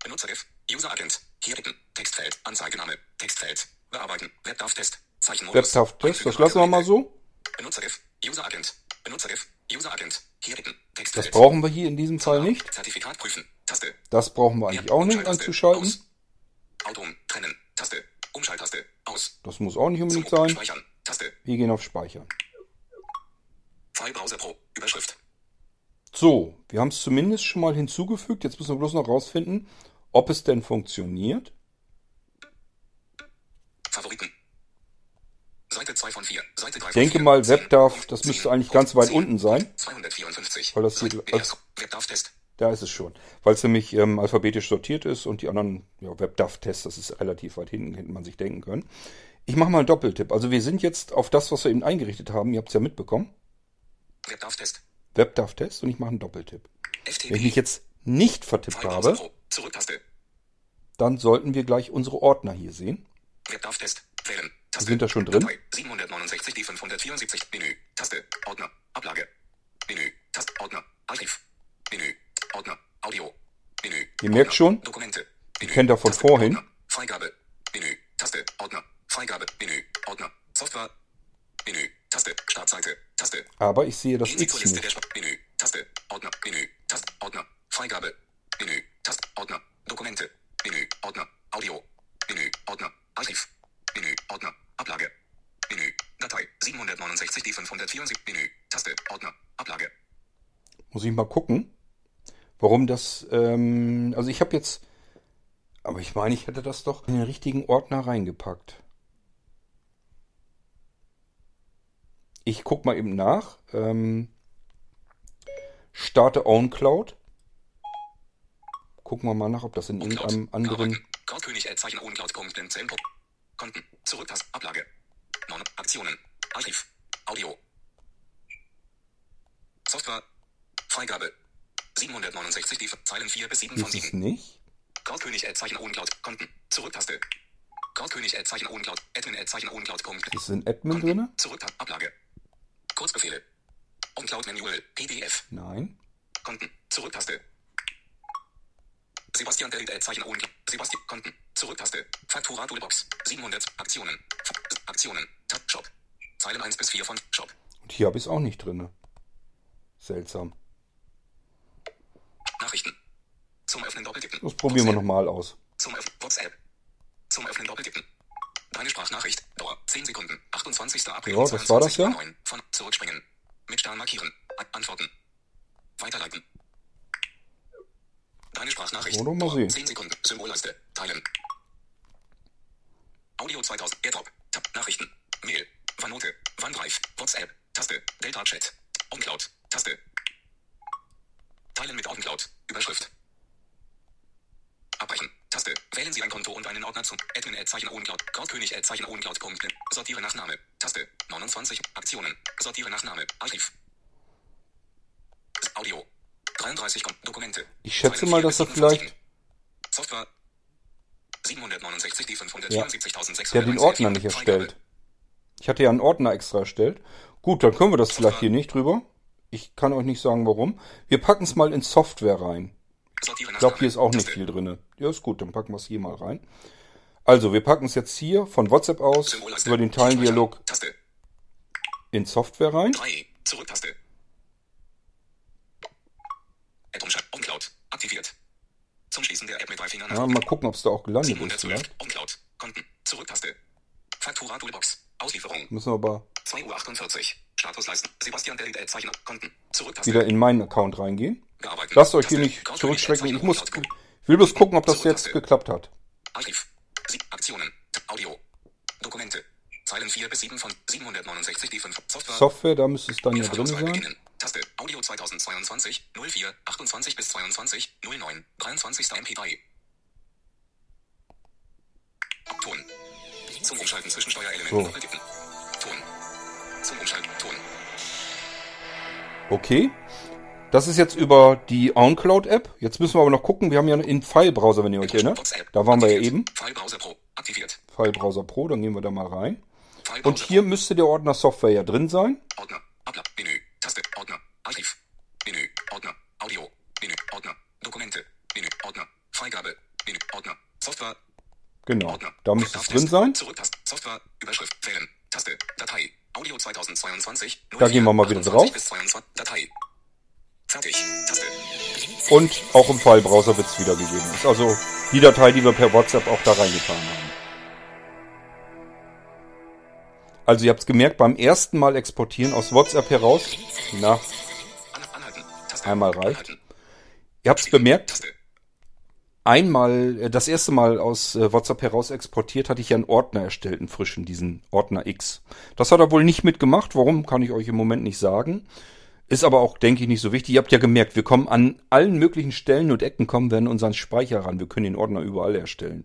Benutzergriff. User-Agent. Hier bitten. Textfeld. Anzeigename. Textfeld. Bearbeiten. WebDAV-Test. Zeichenmodus. WebDAV-Test, das lassen wir mal so. Benutzergriff. User-Agent. Benutzergriff. User-Agent. Hier. Das Textfeld. brauchen wir hier in diesem Fall nicht. Zertifikat prüfen. Taste. Das brauchen wir eigentlich auch nicht einzuschalten. Aus. Autom. Trennen. Taste. Umschalttaste. Aus. Das muss auch nicht unbedingt sein. Speichern. Taste. Wir gehen auf Speichern. File Browser Pro. Überschrift. So, wir haben es zumindest schon mal hinzugefügt. Jetzt müssen wir bloß noch rausfinden, ob es denn funktioniert. Favoriten. Seite 2 von 4. Seite 3 Ich denke mal, WebDAV, das müsste eigentlich ganz weit unten sein. 254. Weil das hier- Seite- WebDAV-Test. Da ist es schon. Weil es nämlich ähm, alphabetisch sortiert ist und die anderen ja, WebDAV-Tests, das ist relativ weit hinten, hätte man sich denken können. Ich mache mal einen Doppeltipp. Also wir sind jetzt auf das, was wir eben eingerichtet haben. Ihr habt es ja mitbekommen. WebDAV-Test. WebDAV-Test und ich mache einen Doppeltipp. Wenn ich FTP. mich jetzt nicht vertippt habe, dann sollten wir gleich unsere Ordner hier sehen. WebDAV-Test. Wählen. Taste. Sind da schon drin? Datei. 769 die 574. Menü. Taste. Ordner. Ablage. Menü. Taste. Ordner. Archiv. Menü. Ordner. Audio. Menü. Ihr merkt Ordner. schon, Dokumente. Menü. kennt ihr von Taste. vorhin. Ordner. Freigabe. Menü. Taste. Ordner. Freigabe. Menü. Ordner. Software. Menü. Taste. Startseite. Taste. Aber ich sehe das X nicht. Menü. Taste. Ordner. Menü. Taste. Ordner. Freigabe. Menü. Taste. Ordner. Dokumente. Menü. Ordner. Audio. Menü. Ordner. Archiv. Menü. Ordner. Ablage. Menü. Datei. 769 die 574. Menü. Taste. Ordner. Ablage. Muss ich mal gucken, warum das. Ähm, also ich habe jetzt. Aber ich meine, ich hätte das doch in den richtigen Ordner reingepackt. Ich guck mal eben nach. Ähm, starte OwnCloud. Gucken wir mal nach, ob das in irgendeinem anderen. Cloud-König Zeichen Uncloud.10 Konten. Zurücktaste. Ablage. Non Aktionen. Archiv. Audio. Software. Freigabe. 769 die Zeilen 4 bis 7 von Ist es 7. nicht? Cloud-König Zeichen Uncloud. Konten. Zurücktaste. Cloud-König Zeichen Uncloud. Admin Zeichen Uncloud. Ist in Admin drinne? Zurücktaste. Ablage. Kurzbefehle. Uncloud Manual. PDF. Nein. Konten. Zurücktaste. Sebastian Delete Zeichen Uncloud. Sebastian Konten. Zurücktaste. Faktura Toolbox. 700 Aktionen. F Aktionen. Tab Shop. Zeilen 1 bis 4 von Shop. Und hier habe ich es auch nicht drinne. Seltsam. Nachrichten. Zum Öffnen doppeltippen. Das probieren wir WhatsApp. nochmal aus. Zum Öffnen WhatsApp. Zum Öffnen doppeltippen. Deine Sprachnachricht. Dauer 10 Sekunden. 28. April. Ja, das war das ja. 22:09. Von zurückspringen. Mit Stern markieren. Antworten. Weiterleiten. Deine Sprachnachricht. Wir mal sehen. 10 Sekunden. Symbolleiste. Teilen. Audio 2000. AirDrop. Tab. Nachrichten. Mail. OneNote. OneDrive. WhatsApp. Taste. Delta Chat. OnCloud. Taste. Teilen mit OnCloud. Überschrift. Abbrechen. Taste. Wählen Sie ein Konto und einen Ordner zum Admin Zeichen OnCloud. Cloudkönig Zeichen OnCloud. Sortiere nach Name. Taste. 29. Aktionen. Sortiere nach Name. Archiv. Audio. 33. Kon- Dokumente. Ich schätze mal, 4 dass er 7 von vielleicht 7. Software. 769 die Ja, 574.600. der hat den Ordner nicht erstellt. Ich hatte ja einen Ordner extra erstellt. Gut, dann können wir das vielleicht hier nicht drüber. Ich kann euch nicht sagen, warum. Wir packen es mal in Software rein. Ich glaube, hier ist auch nicht viel drinne. Ja, ist gut, dann packen wir es hier mal rein. Also, wir packen es jetzt hier von WhatsApp aus über den Teilendialog in Software rein. 3. Zurücktaste. Add umschalten. OnCloud. Aktiviert. Zum Schließen der App mit drei Fingern Ja, mal gucken, ob es da auch gelandet ist 712. vielleicht. OnCloud. Konten. Zurücktaste. Faktura Toolbox. Auslieferung. Müssen wir aber 2.48 Uhr. Statusleisten. Sebastian Delete Zeichen. Konten. Zurücktaste. wieder in meinen Account reingehen. Lasst euch hier nicht zurückschrecken. Ich muss, ich will bloß gucken, ob das jetzt geklappt hat. Archiv. Sie Aktionen. Audio. Dokumente. Zeilen 4 bis 7 von 769 die 5 Software. Software, da müsste es dann ja drin sein. beginnen. Taste. Audio 2022 04 28 bis 22 09 23. MP3. Ton. Zum Umschalten zwischen Steuerelementen So. Ton. Zum Umschalten. Ton. Okay. Das ist jetzt über die OnCloud-App. Jetzt müssen wir aber noch gucken. Wir haben ja einen File-Browser, wenn ihr euch erinnert. Da waren wir ja eben. Filebrowser Pro aktiviert. File-Browser Pro, dann gehen wir da mal rein. Und hier müsste der Ordner Software ja drin sein. Pro. Ordner. Abla. Menü. Taste. Ordner. Archiv. Menü. Ordner. Audio. Menü. Ordner. Dokumente. Menü. Ordner. Freigabe. Menü. Ordner. Software. Genau. Ordner. Da müsste es drin sein. Zurücktaste. Software. Überschrift. Wählen. Taste. Datei. Audio 2022. Da gehen wir mal wieder 04, drauf. 28 Bis 22. Datei. Fertig. Taste. Und auch im File-Browser wird es wiedergegeben. Ist also die Datei, die wir per WhatsApp auch da reingetan haben. Also ihr habt es gemerkt, beim ersten Mal exportieren aus WhatsApp heraus. Taste. Einmal reicht. Ihr habt es bemerkt. Einmal, äh, das erste Mal aus äh, WhatsApp heraus exportiert, hatte ich ja einen Ordner erstellt, einen frischen, diesen Ordner X. Das hat er wohl nicht mitgemacht. Warum, kann ich euch im Moment nicht sagen. Ist aber auch, denke ich, nicht so wichtig. Ihr habt ja gemerkt, wir kommen an allen möglichen Stellen und Ecken kommen wir an unseren Speicher ran. Wir können den Ordner überall erstellen.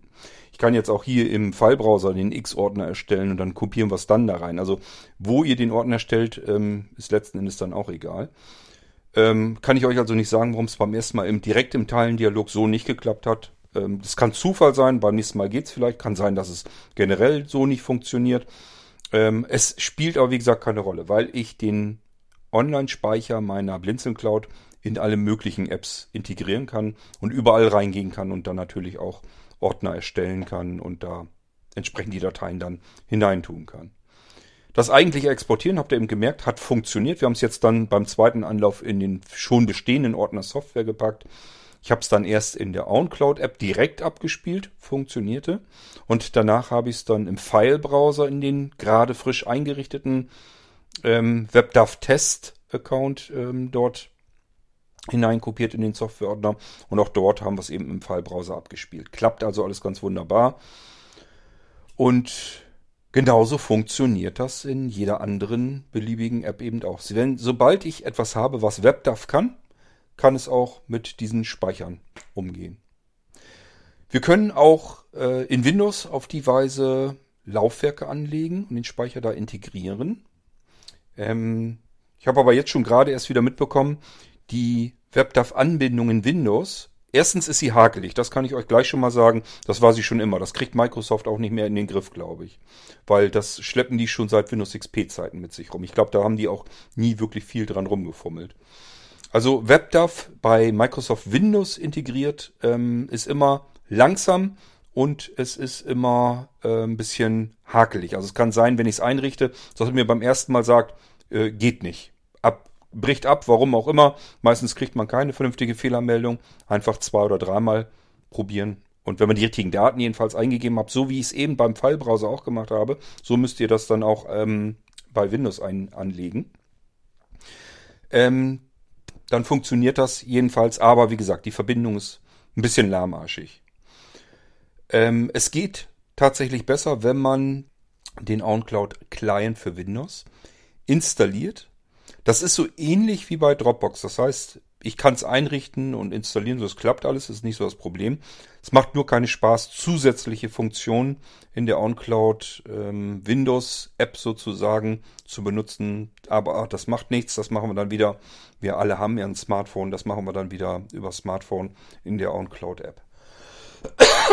Ich kann jetzt auch hier im File-Browser den X-Ordner erstellen und dann kopieren wir es dann da rein. Also wo ihr den Ordner erstellt, ähm, ist letzten Endes dann auch egal. Ähm, kann ich euch also nicht sagen, warum es beim ersten Mal im, direkt im Teilendialog so nicht geklappt hat. Ähm, das kann Zufall sein, beim nächsten Mal geht's vielleicht. Kann sein, dass es generell so nicht funktioniert. Ähm, es spielt aber, wie gesagt, keine Rolle, weil ich den Online-Speicher meiner Blinzeln Cloud in alle möglichen Apps integrieren kann und überall reingehen kann und dann natürlich auch Ordner erstellen kann und da entsprechend die Dateien dann hineintun kann. Das eigentliche Exportieren, habt ihr eben gemerkt, hat funktioniert. Wir haben es jetzt dann beim zweiten Anlauf in den schon bestehenden Ordner Software gepackt. Ich habe es dann erst in der OwnCloud-App direkt abgespielt, funktionierte. Und danach habe ich es dann im File-Browser in den gerade frisch eingerichteten ähm, WebDAV-Test-Account ähm, dort hineinkopiert in den Softwareordner. Und auch dort haben wir es eben im File-Browser abgespielt. Klappt also alles ganz wunderbar. Und genauso funktioniert das in jeder anderen beliebigen App eben auch. Wenn, sobald ich etwas habe, was WebDAV kann, kann es auch mit diesen Speichern umgehen. Wir können auch äh, in Windows auf die Weise Laufwerke anlegen und den Speicher da integrieren. Ähm, ich habe aber jetzt schon gerade erst wieder mitbekommen, die WebDAV-Anbindung in Windows. Erstens ist sie hakelig, das kann ich euch gleich schon mal sagen. Das war sie schon immer. Das kriegt Microsoft auch nicht mehr in den Griff, glaube ich. Weil das schleppen die schon seit Windows XP-Zeiten mit sich rum. Ich glaube, da haben die auch nie wirklich viel dran rumgefummelt. Also WebDAV bei Microsoft Windows integriert ähm, ist immer langsam und es ist immer äh, ein bisschen hakelig. Also es kann sein, wenn ich es einrichte, dass er mir beim ersten Mal sagt, äh, geht nicht. Ab, bricht ab, warum auch immer. Meistens kriegt man keine vernünftige Fehlermeldung. Einfach zwei oder dreimal probieren. Und wenn man die richtigen Daten jedenfalls eingegeben hat, so wie ich es eben beim File-Browser auch gemacht habe, so müsst ihr das dann auch ähm, bei Windows ein, anlegen. Ähm, dann funktioniert das jedenfalls. Aber wie gesagt, die Verbindung ist ein bisschen lahmarschig. Ähm, es geht tatsächlich besser, wenn man den OnCloud Client für Windows installiert. Das ist so ähnlich wie bei Dropbox. Das heißt, ich kann es einrichten und installieren, so es klappt alles, ist nicht so das Problem. Es macht nur keinen Spaß, zusätzliche Funktionen in der OnCloud ähm, Windows App sozusagen zu benutzen. Aber ah, das macht nichts, das machen wir dann wieder. Wir alle haben ja ein Smartphone, das machen wir dann wieder über Smartphone in der OnCloud App.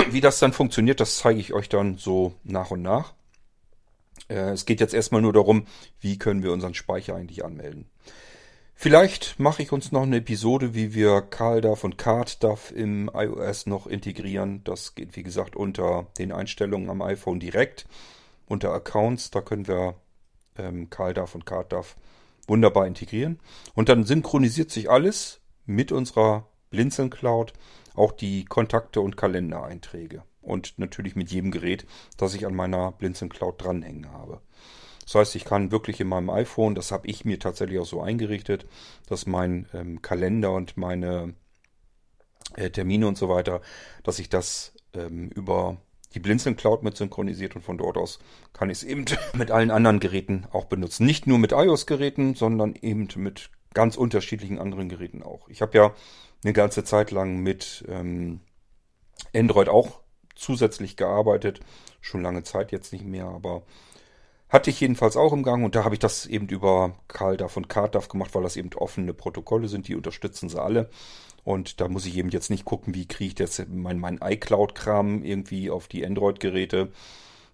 Wie das dann funktioniert, das zeige ich euch dann so nach und nach. Äh, es geht jetzt erstmal nur darum, wie können wir unseren Speicher eigentlich anmelden. Vielleicht mache ich uns noch eine Episode, wie wir CalDAV und CardDAV im iOS noch integrieren. Das geht, wie gesagt, unter den Einstellungen am iPhone direkt. Unter Accounts, da können wir ähm, CalDAV und CardDAV wunderbar integrieren. Und dann synchronisiert sich alles mit unserer Blinzeln Cloud, auch die Kontakte und Kalendereinträge. Und natürlich mit jedem Gerät, das ich an meiner Blinzeln Cloud dranhängen habe. Das heißt, ich kann wirklich in meinem iPhone, das habe ich mir tatsächlich auch so eingerichtet, dass mein ähm, Kalender und meine äh, Termine und so weiter, dass ich das ähm, über die Blinzeln Cloud mit synchronisiert und von dort aus kann ich es eben mit allen anderen Geräten auch benutzen. Nicht nur mit iOS-Geräten, sondern eben mit ganz unterschiedlichen anderen Geräten auch. Ich habe ja eine ganze Zeit lang mit ähm, Android auch zusätzlich gearbeitet. Schon lange Zeit jetzt nicht mehr, aber Hatte ich jedenfalls auch im Gang und da habe ich das eben über CalDAV und CardDAV gemacht, weil das eben offene Protokolle sind, die unterstützen sie alle. Und da muss ich eben jetzt nicht gucken, wie kriege ich jetzt mein, mein iCloud-Kram irgendwie auf die Android-Geräte,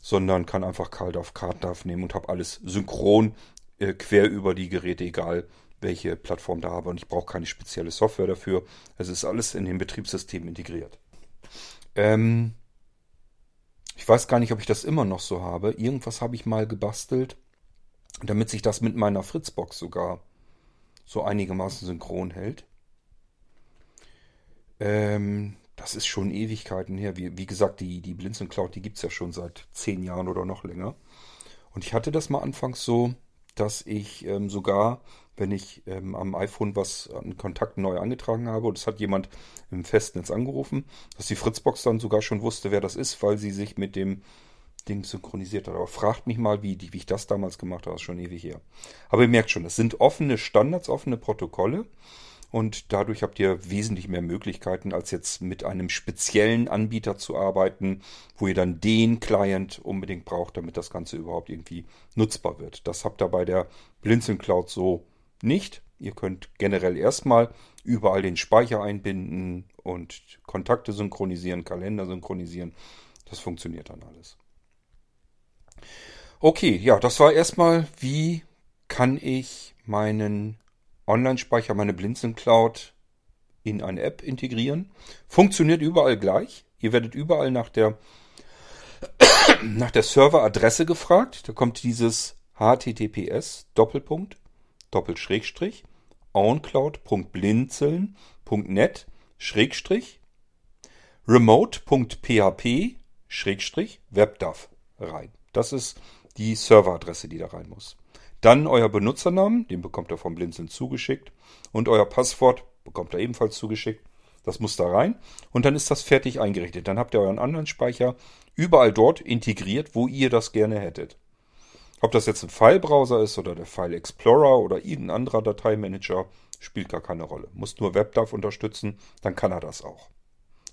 sondern kann einfach CalDAV, CardDAV nehmen und habe alles synchron äh, quer über die Geräte, egal welche Plattform da habe. Und ich brauche keine spezielle Software dafür. Es ist alles in dem Betriebssystem integriert. Ähm, ich weiß gar nicht, ob ich das immer noch so habe. Irgendwas habe ich mal gebastelt, damit sich das mit meiner Fritzbox sogar so einigermaßen synchron hält. Ähm, das ist schon Ewigkeiten her. Wie, wie gesagt, die, die Blinzeln Cloud, die gibt es ja schon seit zehn Jahren oder noch länger. Und ich hatte das mal anfangs so, dass ich ähm, sogar wenn ich ähm, am iPhone was an Kontakten neu angetragen habe und es hat jemand im Festnetz angerufen, dass die Fritzbox dann sogar schon wusste, wer das ist, weil sie sich mit dem Ding synchronisiert hat. Aber fragt mich mal, wie, wie ich das damals gemacht habe, das ist schon ewig her. Aber ihr merkt schon, das sind offene Standards, offene Protokolle. Und dadurch habt ihr wesentlich mehr Möglichkeiten, als jetzt mit einem speziellen Anbieter zu arbeiten, wo ihr dann den Client unbedingt braucht, damit das Ganze überhaupt irgendwie nutzbar wird. Das habt ihr bei der Blinzeln Cloud so nicht. Ihr könnt generell erstmal überall den Speicher einbinden und Kontakte synchronisieren, Kalender synchronisieren. Das funktioniert dann alles. Okay, ja, das war erstmal, wie kann ich meinen Online-Speicher, meine Blinzeln Cloud in eine App integrieren. Funktioniert überall gleich. Ihr werdet überall nach der, nach der Serveradresse gefragt. Da kommt dieses HTTPS Doppelpunkt Doppelschrägstrich oncloud.blinzeln.net Schrägstrich remote.php Schrägstrich webdav rein. Das ist die Serveradresse, die da rein muss. Dann euer Benutzernamen, den bekommt ihr vom Blinzeln zugeschickt. Und euer Passwort bekommt ihr ebenfalls zugeschickt. Das muss da rein. Und dann ist das fertig eingerichtet. Dann habt ihr euren anderen Speicher überall dort integriert, wo ihr das gerne hättet. Ob das jetzt ein File-Browser ist oder der File Explorer oder irgendein anderer Dateimanager, spielt gar keine Rolle. Muss nur WebDAV unterstützen, dann kann er das auch.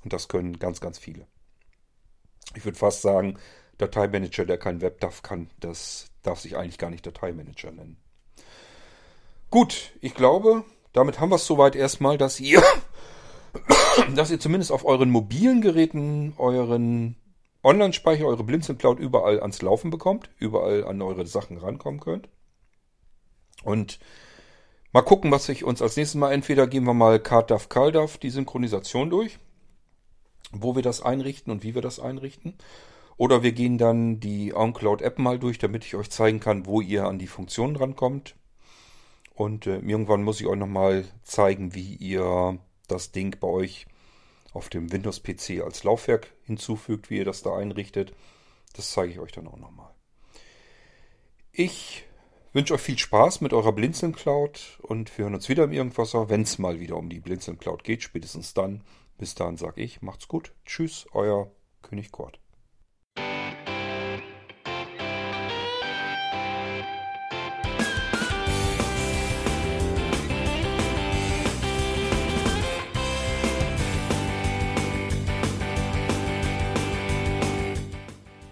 Und das können ganz, ganz viele. Ich würde fast sagen, Dateimanager, der kein WebDAV kann, das darf sich eigentlich gar nicht Dateimanager nennen. Gut, ich glaube, damit haben wir es soweit erstmal, dass ihr, dass ihr zumindest auf euren mobilen Geräten euren Online-Speicher, eure Blinzeln Cloud überall ans Laufen bekommt, überall an eure Sachen rankommen könnt. Und mal gucken, was ich uns als nächstes Mal, entweder gehen wir mal CardDAV, CalDAV die Synchronisation durch, wo wir das einrichten und wie wir das einrichten. Oder wir gehen dann die OnCloud App mal durch, damit ich euch zeigen kann, wo ihr an die Funktionen rankommt. Und äh, irgendwann muss ich euch nochmal zeigen, wie ihr das Ding bei euch auf dem Windows-PC als Laufwerk hinzufügt, wie ihr das da einrichtet. Das zeige ich euch dann auch nochmal. Ich wünsche euch viel Spaß mit eurer Blinzeln Cloud und wir hören uns wieder im Irgendwasser, wenn es mal wieder um die Blinzeln Cloud geht, spätestens dann. Bis dahin sage ich, macht's gut. Tschüss, euer König Kurt.